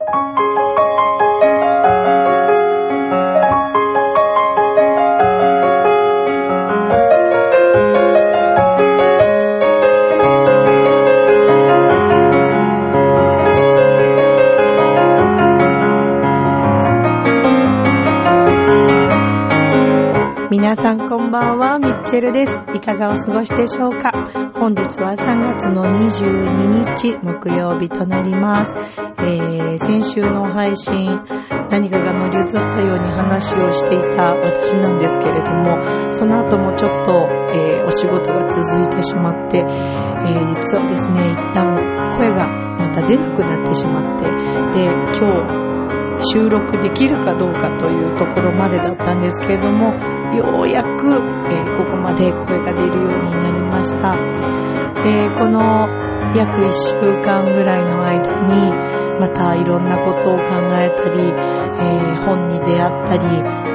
Thank you. チェルです。いかがお過ごしでしょうか？本日は3月の22日木曜日となります。えー、先週の配信、何かが乗り移ったように話をしていた私なんですけれども、その後もちょっと、えー、お仕事が続いてしまって、えー、実はですね、一旦声がまた出なくなってしまって、で、今日、収録できるかどうかというところまでだったんですけれども、ようやく、えー、ここまで声が出るようになりました。えー、この約1週間ぐらいの間に、またいろんなことを考えたり、えー、本に出会ったり、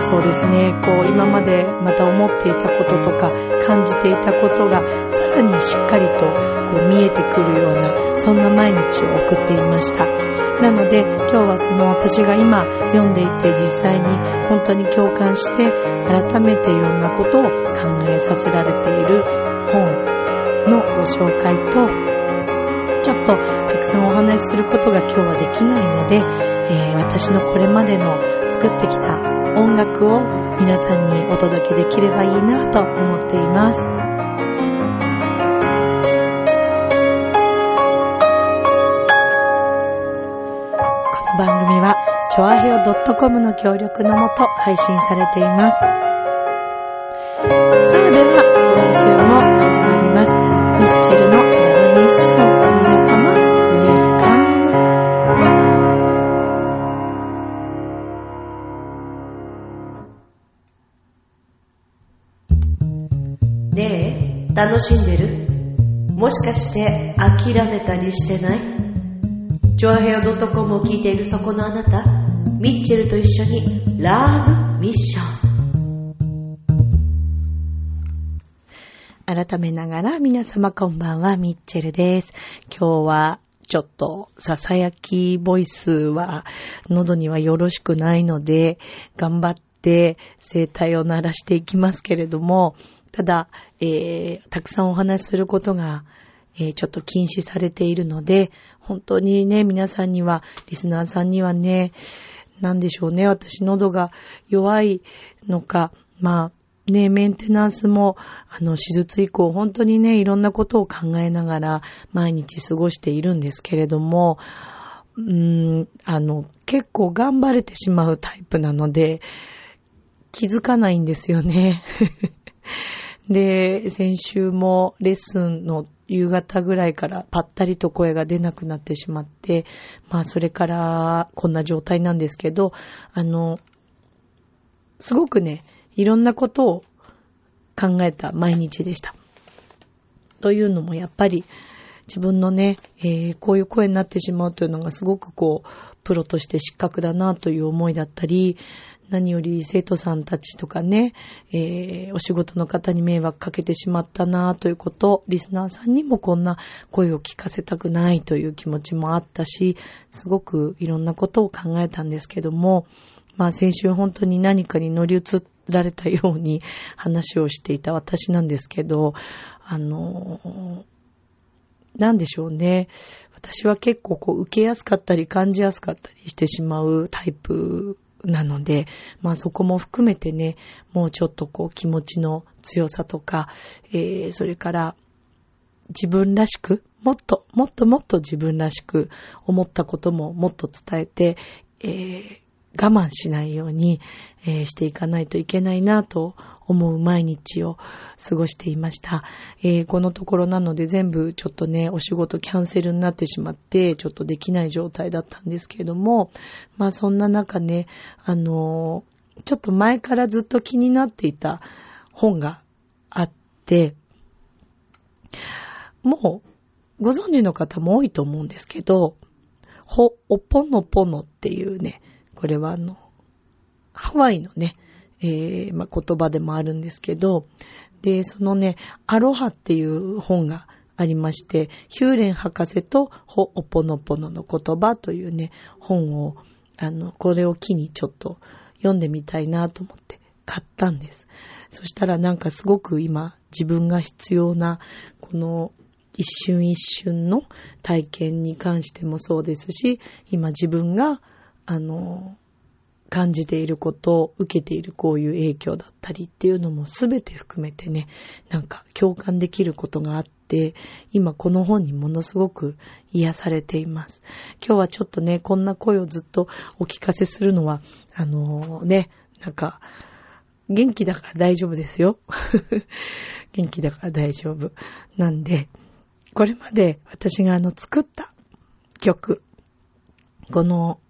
そうですね、こう今までまた思っていたこととか感じていたことがさらにしっかりとこう見えてくるような、そんな毎日を送っていました。なので今日はその私が今読んでいて実際に本当に共感して改めていろんなことを考えさせられている本のご紹介とちょっとたくさんお話しすることが今日はできないので、えー、私のこれまでの作ってきた音楽を皆さんにお届けできればいいなと思っています。組は、ちょあへよ .com の協力のもと配信されています。さあでは、来週も始まります。ミッチェルのラブミッション。皆様、ウェルカム。ねえ、楽しんでる？もしかして諦めたりしてない？ジョアヘア .com を聞いているそこのあなた、ミッチェルと一緒にラブミッション。改めながら皆様こんばんは、ミッチェルです。今日はちょっとささやきボイスは喉にはよろしくないので頑張って声帯を鳴らしていきますけれども、ただ、えー、たくさんお話しすることがえー、ちょっと禁止されているので、本当にね、皆さんには、リスナーさんにはね、なんでしょうね、私喉が弱いのか、まあ、ね、メンテナンスも、あの、手術以降、本当にね、いろんなことを考えながら、毎日過ごしているんですけれども、うーん、あの、結構頑張れてしまうタイプなので、気づかないんですよね。で、先週もレッスンの夕方ぐらいからぱったりと声が出なくなってしまって、まあそれからこんな状態なんですけど、あの、すごくね、いろんなことを考えた毎日でした。というのもやっぱり自分のね、えー、こういう声になってしまうというのがすごくこう、プロとして失格だなという思いだったり、何より生徒さんたちとかね、えー、お仕事の方に迷惑かけてしまったなということ、リスナーさんにもこんな声を聞かせたくないという気持ちもあったし、すごくいろんなことを考えたんですけども、まあ先週本当に何かに乗り移られたように 話をしていた私なんですけど、あの、なんでしょうね。私は結構こう受けやすかったり感じやすかったりしてしまうタイプなので、まあそこも含めてね、もうちょっとこう気持ちの強さとか、えー、それから自分らしく、もっと、もっともっと自分らしく思ったことももっと伝えて、えー、我慢しないように、えー、していかないといけないなと思う毎日を過ごしていました。えー、このところなので全部ちょっとね、お仕事キャンセルになってしまって、ちょっとできない状態だったんですけれども、まあそんな中ね、あのー、ちょっと前からずっと気になっていた本があって、もうご存知の方も多いと思うんですけど、ほ、おぽのぽのっていうね、これはあの、ハワイのね、えー、まあ、言葉でもあるんですけど、で、そのね、アロハっていう本がありまして、ヒューレン博士とホオポノポノの言葉というね、本を、あの、これを機にちょっと読んでみたいなと思って買ったんです。そしたらなんかすごく今自分が必要なこの一瞬一瞬の体験に関してもそうですし、今自分があの、感じていることを受けているこういう影響だったりっていうのも全て含めてね、なんか共感できることがあって、今この本にものすごく癒されています。今日はちょっとね、こんな声をずっとお聞かせするのは、あのー、ね、なんか、元気だから大丈夫ですよ。元気だから大丈夫。なんで、これまで私があの作った曲、この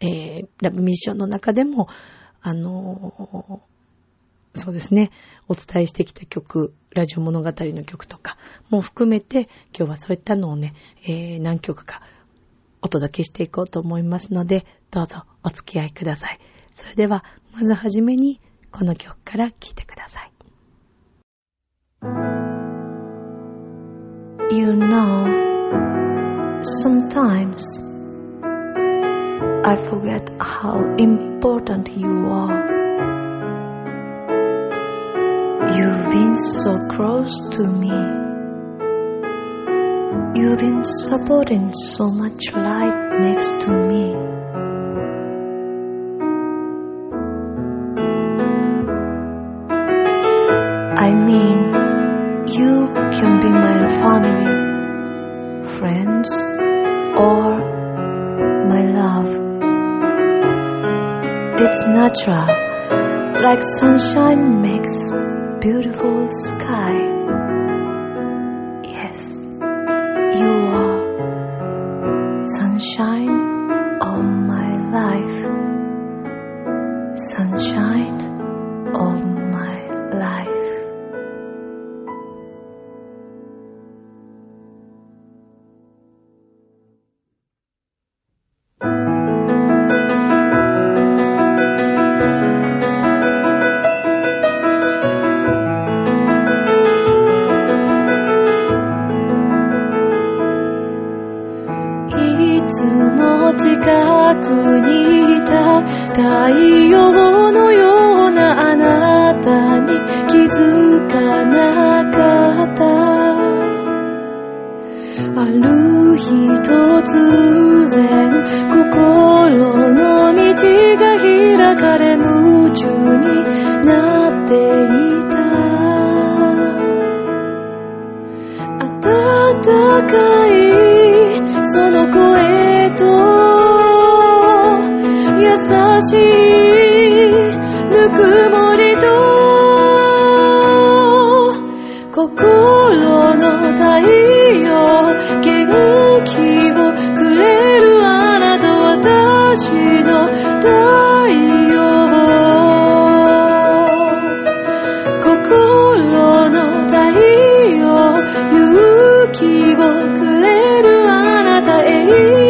えー、ラブミッションの中でも、あのー、そうですね、お伝えしてきた曲、ラジオ物語の曲とかも含めて、今日はそういったのをね、えー、何曲かお届けしていこうと思いますので、どうぞお付き合いください。それでは、まずはじめに、この曲から聴いてください。You know, sometimes I forget how important you are. You've been so close to me. You've been supporting so much light next to me. It's natural, like sunshine makes beautiful sky. Yes, you つも近くにいた太陽のようなあなたに気づかなかった。ある日突然心の道が開かれ夢中になっていた。暖かいその声と優しいぬくもりと心の太陽元気をくれるあなた私の太陽心の太陽勇気をくれるあなた永遠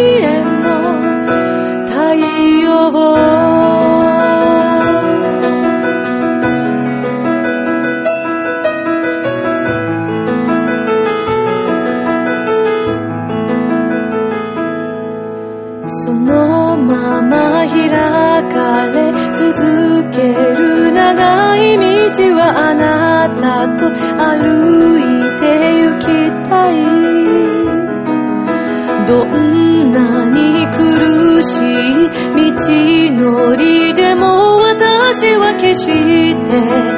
して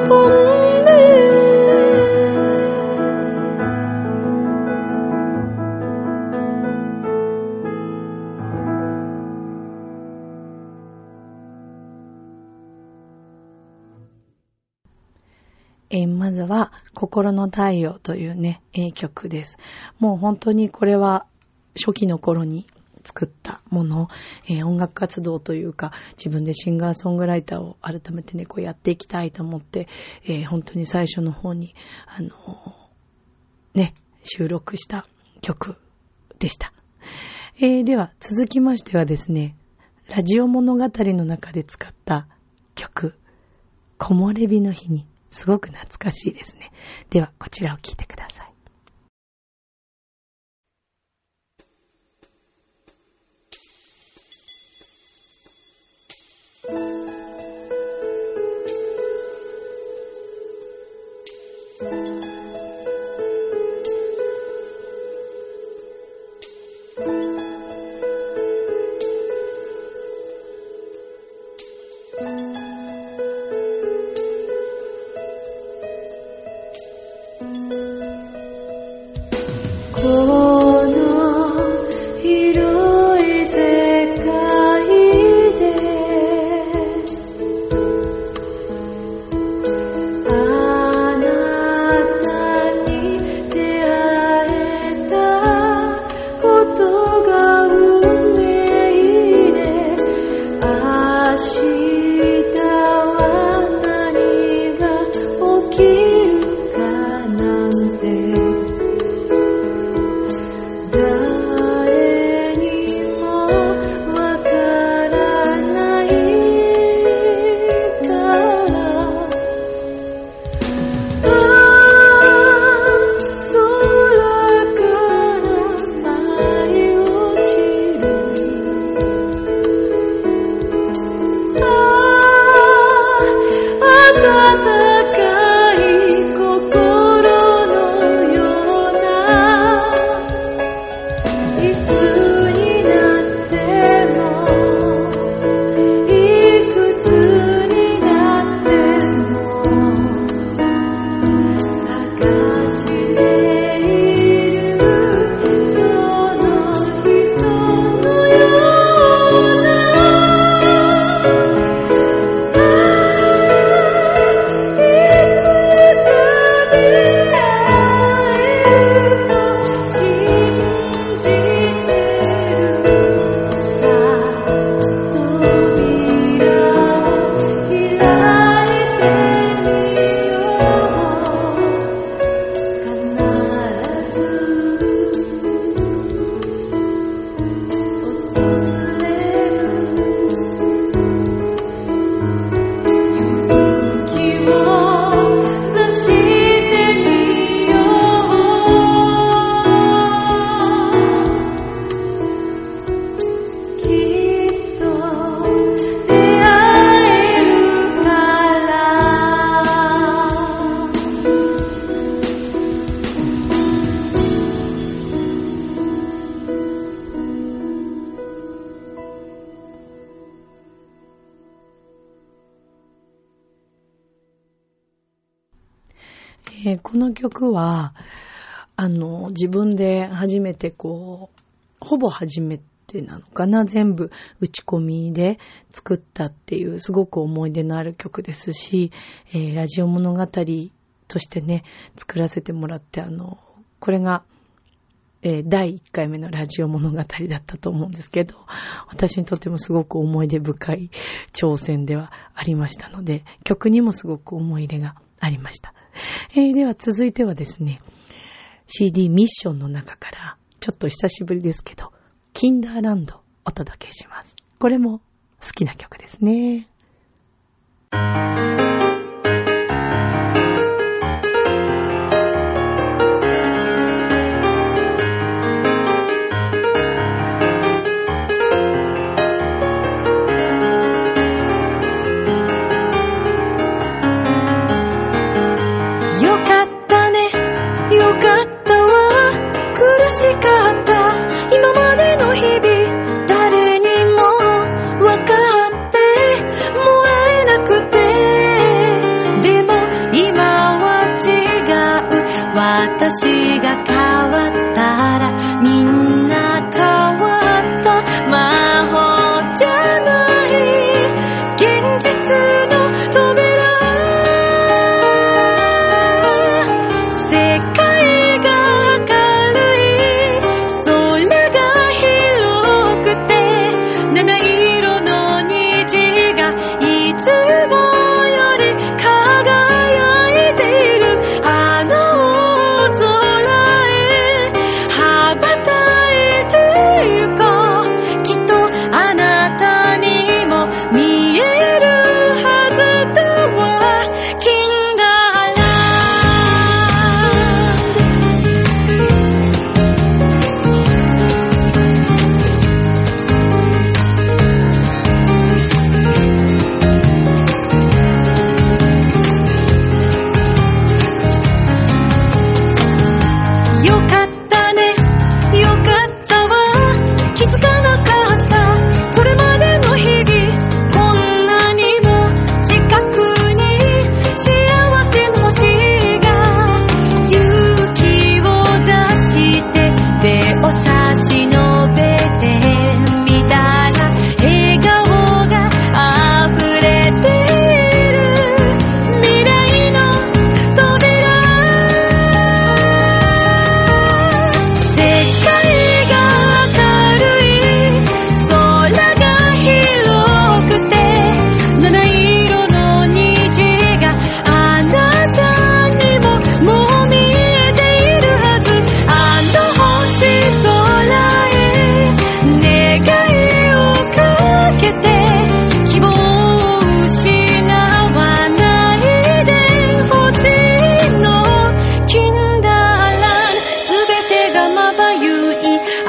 心の太陽というね、曲です。もう本当にこれは初期の頃に作ったもの、えー音楽活動というか、自分でシンガーソングライターを改めてね、こうやっていきたいと思って、えー本当に最初の方に、あのーね、収録した曲でした。えーでは、続きましてはですね、ラジオ物語の中で使った曲、木漏れ日の日に、すごく懐かしいですね。では、こちらを聞いてください。この曲は、あの、自分で初めてこう、ほぼ初めてなのかな、全部打ち込みで作ったっていうすごく思い出のある曲ですし、えーラジオ物語としてね、作らせてもらって、あの、これが、えー第1回目のラジオ物語だったと思うんですけど、私にとってもすごく思い出深い挑戦ではありましたので、曲にもすごく思い入れがありました。えーでは続いてはですね、CD ミッションの中から、ちょっと久しぶりですけど、キンダーランドお届けします。これも好きな曲ですね。「私が変わった。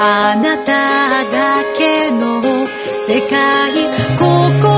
あなただけの世界ここ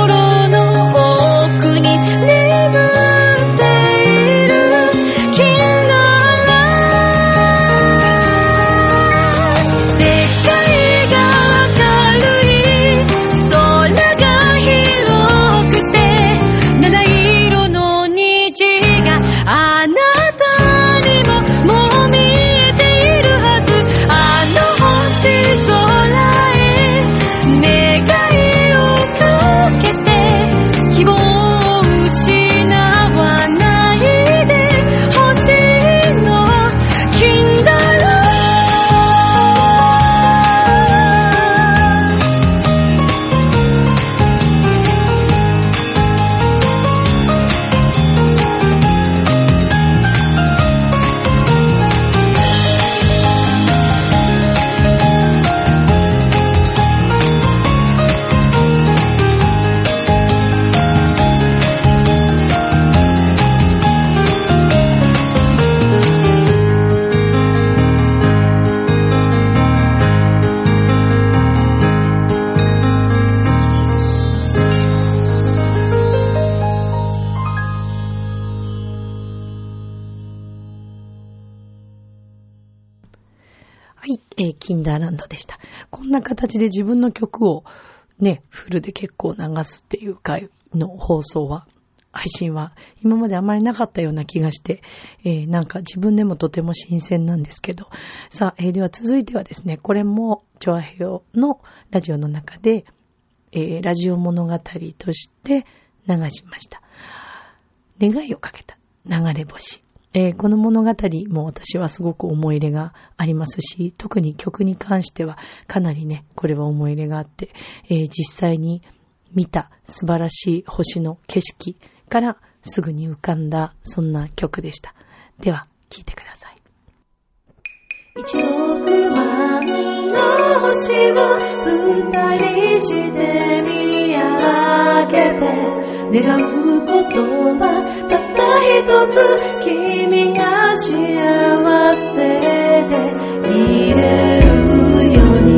な形で自分の曲をね、フルで結構流すっていう回の放送は、配信は今まであまりなかったような気がして、えーなんか自分でもとても新鮮なんですけど。さあ、えーでは続いてはですね、これも、チョアヘヨのラジオの中で、えーラジオ物語として流しました。願いをかけた流れ星。えーこの物語も私はすごく思い入れがありますし、特に曲に関してはかなりね、これは思い入れがあって、えー実際に見た素晴らしい星の景色からすぐに浮かんだ、そんな曲でした。では、聴いてください。の星を二人して見上げて願うことはたった一つ君が幸せでいれるように。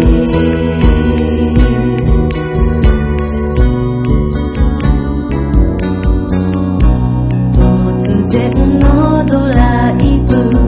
突然のドライブ。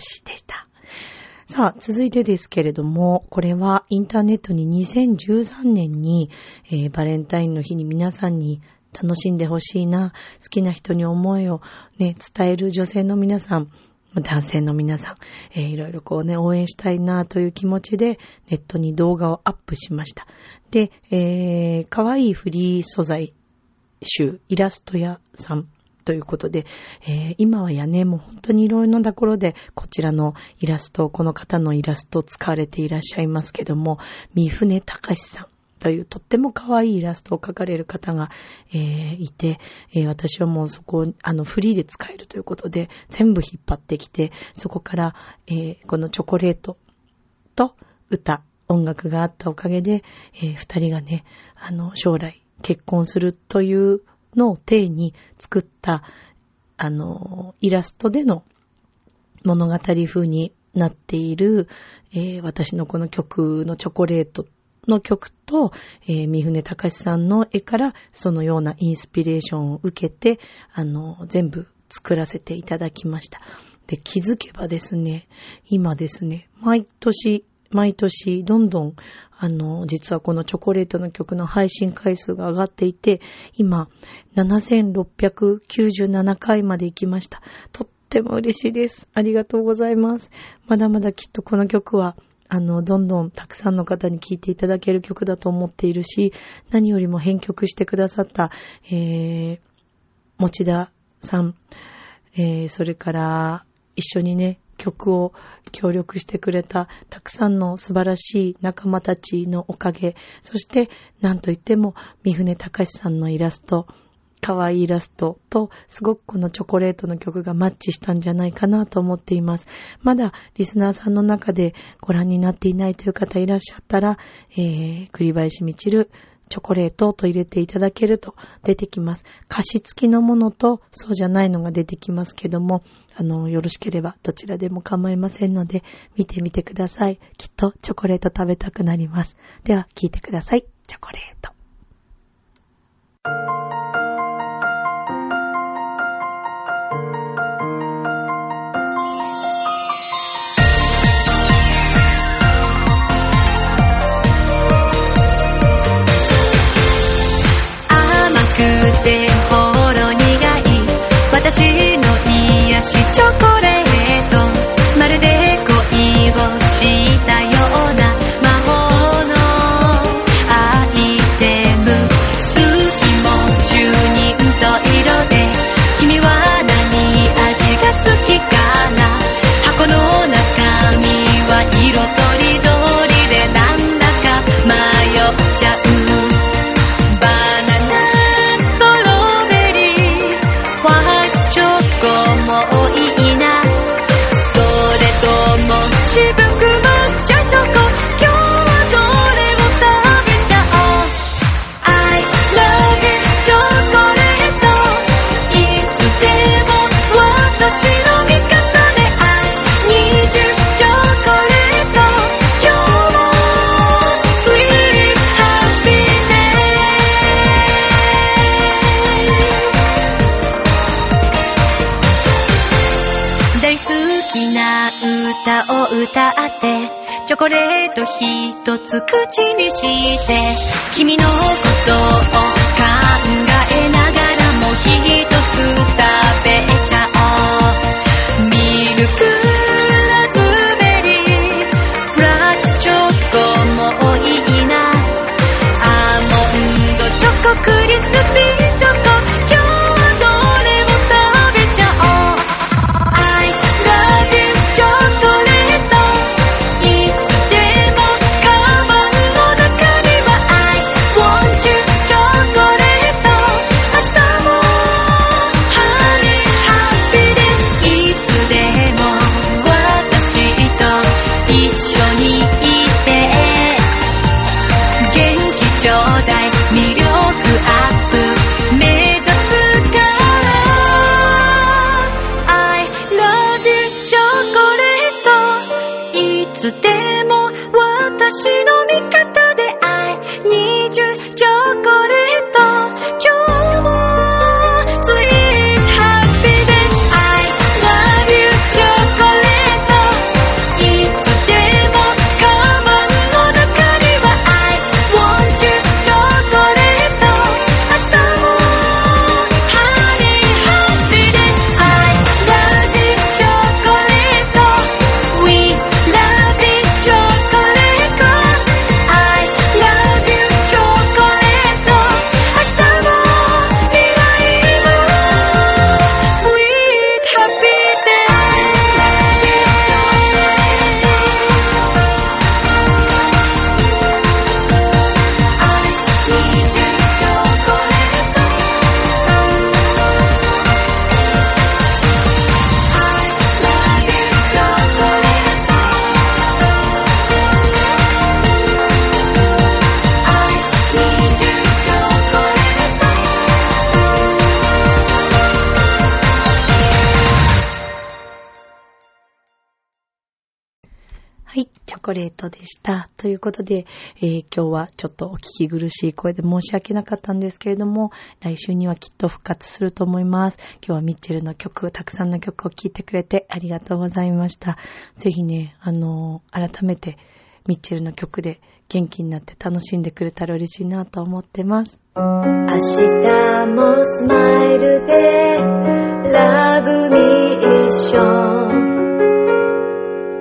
流れ星でした。さあ、続いてですけれども、これはインターネットに2013年に、えー、バレンタインの日に皆さんに楽しんでほしいな、好きな人に思いをね、伝える女性の皆さん、男性の皆さん、えー、いろいろこうね、応援したいなという気持ちで、ネットに動画をアップしました。で、えー、かわいいフリー素材集、イラスト屋さんということで、えー、今はやね、もう本当にいろいろなところで、こちらのイラスト、この方のイラストを使われていらっしゃいますけども、三船隆さん。というとっても可愛いイラストを描かれる方が、えー、いて、えー、私はもうそこをあのフリーで使えるということで全部引っ張ってきて、そこから、えー、このチョコレートと歌、音楽があったおかげで、えー、二人がね、あの、将来結婚するというのを体に作った、あの、イラストでの物語風になっている、えー、私のこの曲のチョコレートの曲と、えー、三船隆さんの絵からそのようなインスピレーションを受けて、あの、全部作らせていただきました。で、気づけばですね、今ですね、毎年、毎年、どんどん、あの、実はこのチョコレートの曲の配信回数が上がっていて、今、7697回まで行きました。とっても嬉しいです。ありがとうございます。まだまだきっとこの曲は、あの、どんどんたくさんの方に聴いていただける曲だと思っているし、何よりも編曲してくださった、えー、持田さん、えー、それから一緒にね、曲を協力してくれたたくさんの素晴らしい仲間たちのおかげ、そして何といっても三船隆さんのイラスト、可愛いイラストと、すごくこのチョコレートの曲がマッチしたんじゃないかなと思っています。まだリスナーさんの中でご覧になっていないという方いらっしゃったら、えー、栗林みちるチョコレートと入れていただけると出てきます。加湿付きのものとそうじゃないのが出てきますけども、あの、よろしければどちらでも構いませんので、見てみてください。きっとチョコレート食べたくなります。では、聞いてください。チョコレート。私の癒しチョコレートはい、チョコレートでした。ということで、えー、今日はちょっとお聞き苦しい声で申し訳なかったんですけれども、来週にはきっと復活すると思います。今日はミッチェルの曲、たくさんの曲を聴いてくれてありがとうございました。ぜひね、あのー、改めてミッチェルの曲で元気になって楽しんでくれたら嬉しいなと思ってます。明日もスマイルでラブミッション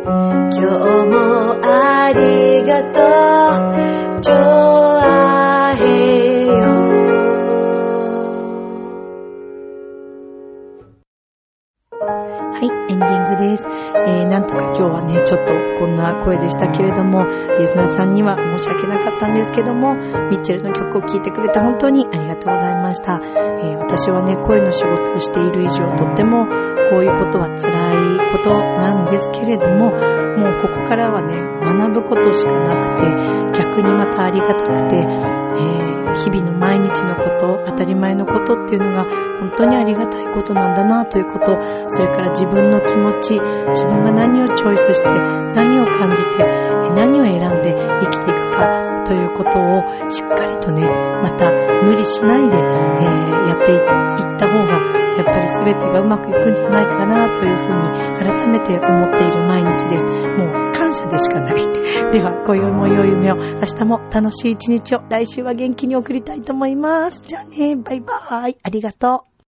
今日もありがとう、はい、エンディングです。えー、なんとか今日はね、ちょっとこんな声でしたけれども、リスナーさんには申し訳なかったんですけども、ミッチェルの曲を聴いてくれて本当にありがとうございました。えー、私はね、声の仕事をしている以上、とってもこういうことは辛いことなんですけれども、もうここからはね、学ぶことしかなくて、逆にまたありがたくて、えー、日々の毎日のこと、当たり前のことっていうのが本当にありがたいことなんだなということ、それから自分の気持ち、自分が何をチョイスして、何を感じて、何を選んで生きていくかということをしっかりとね、また無理しないで、えー、やっていった方がやっぱり全てがうまくいくんじゃないかなというふうに改めて思っている毎日です。もう感謝でしかない。では、今宵も良い夢を、明日も楽しい一日を、来週は元気に送りたいと思います。じゃあね、バイバーイ。ありがとう。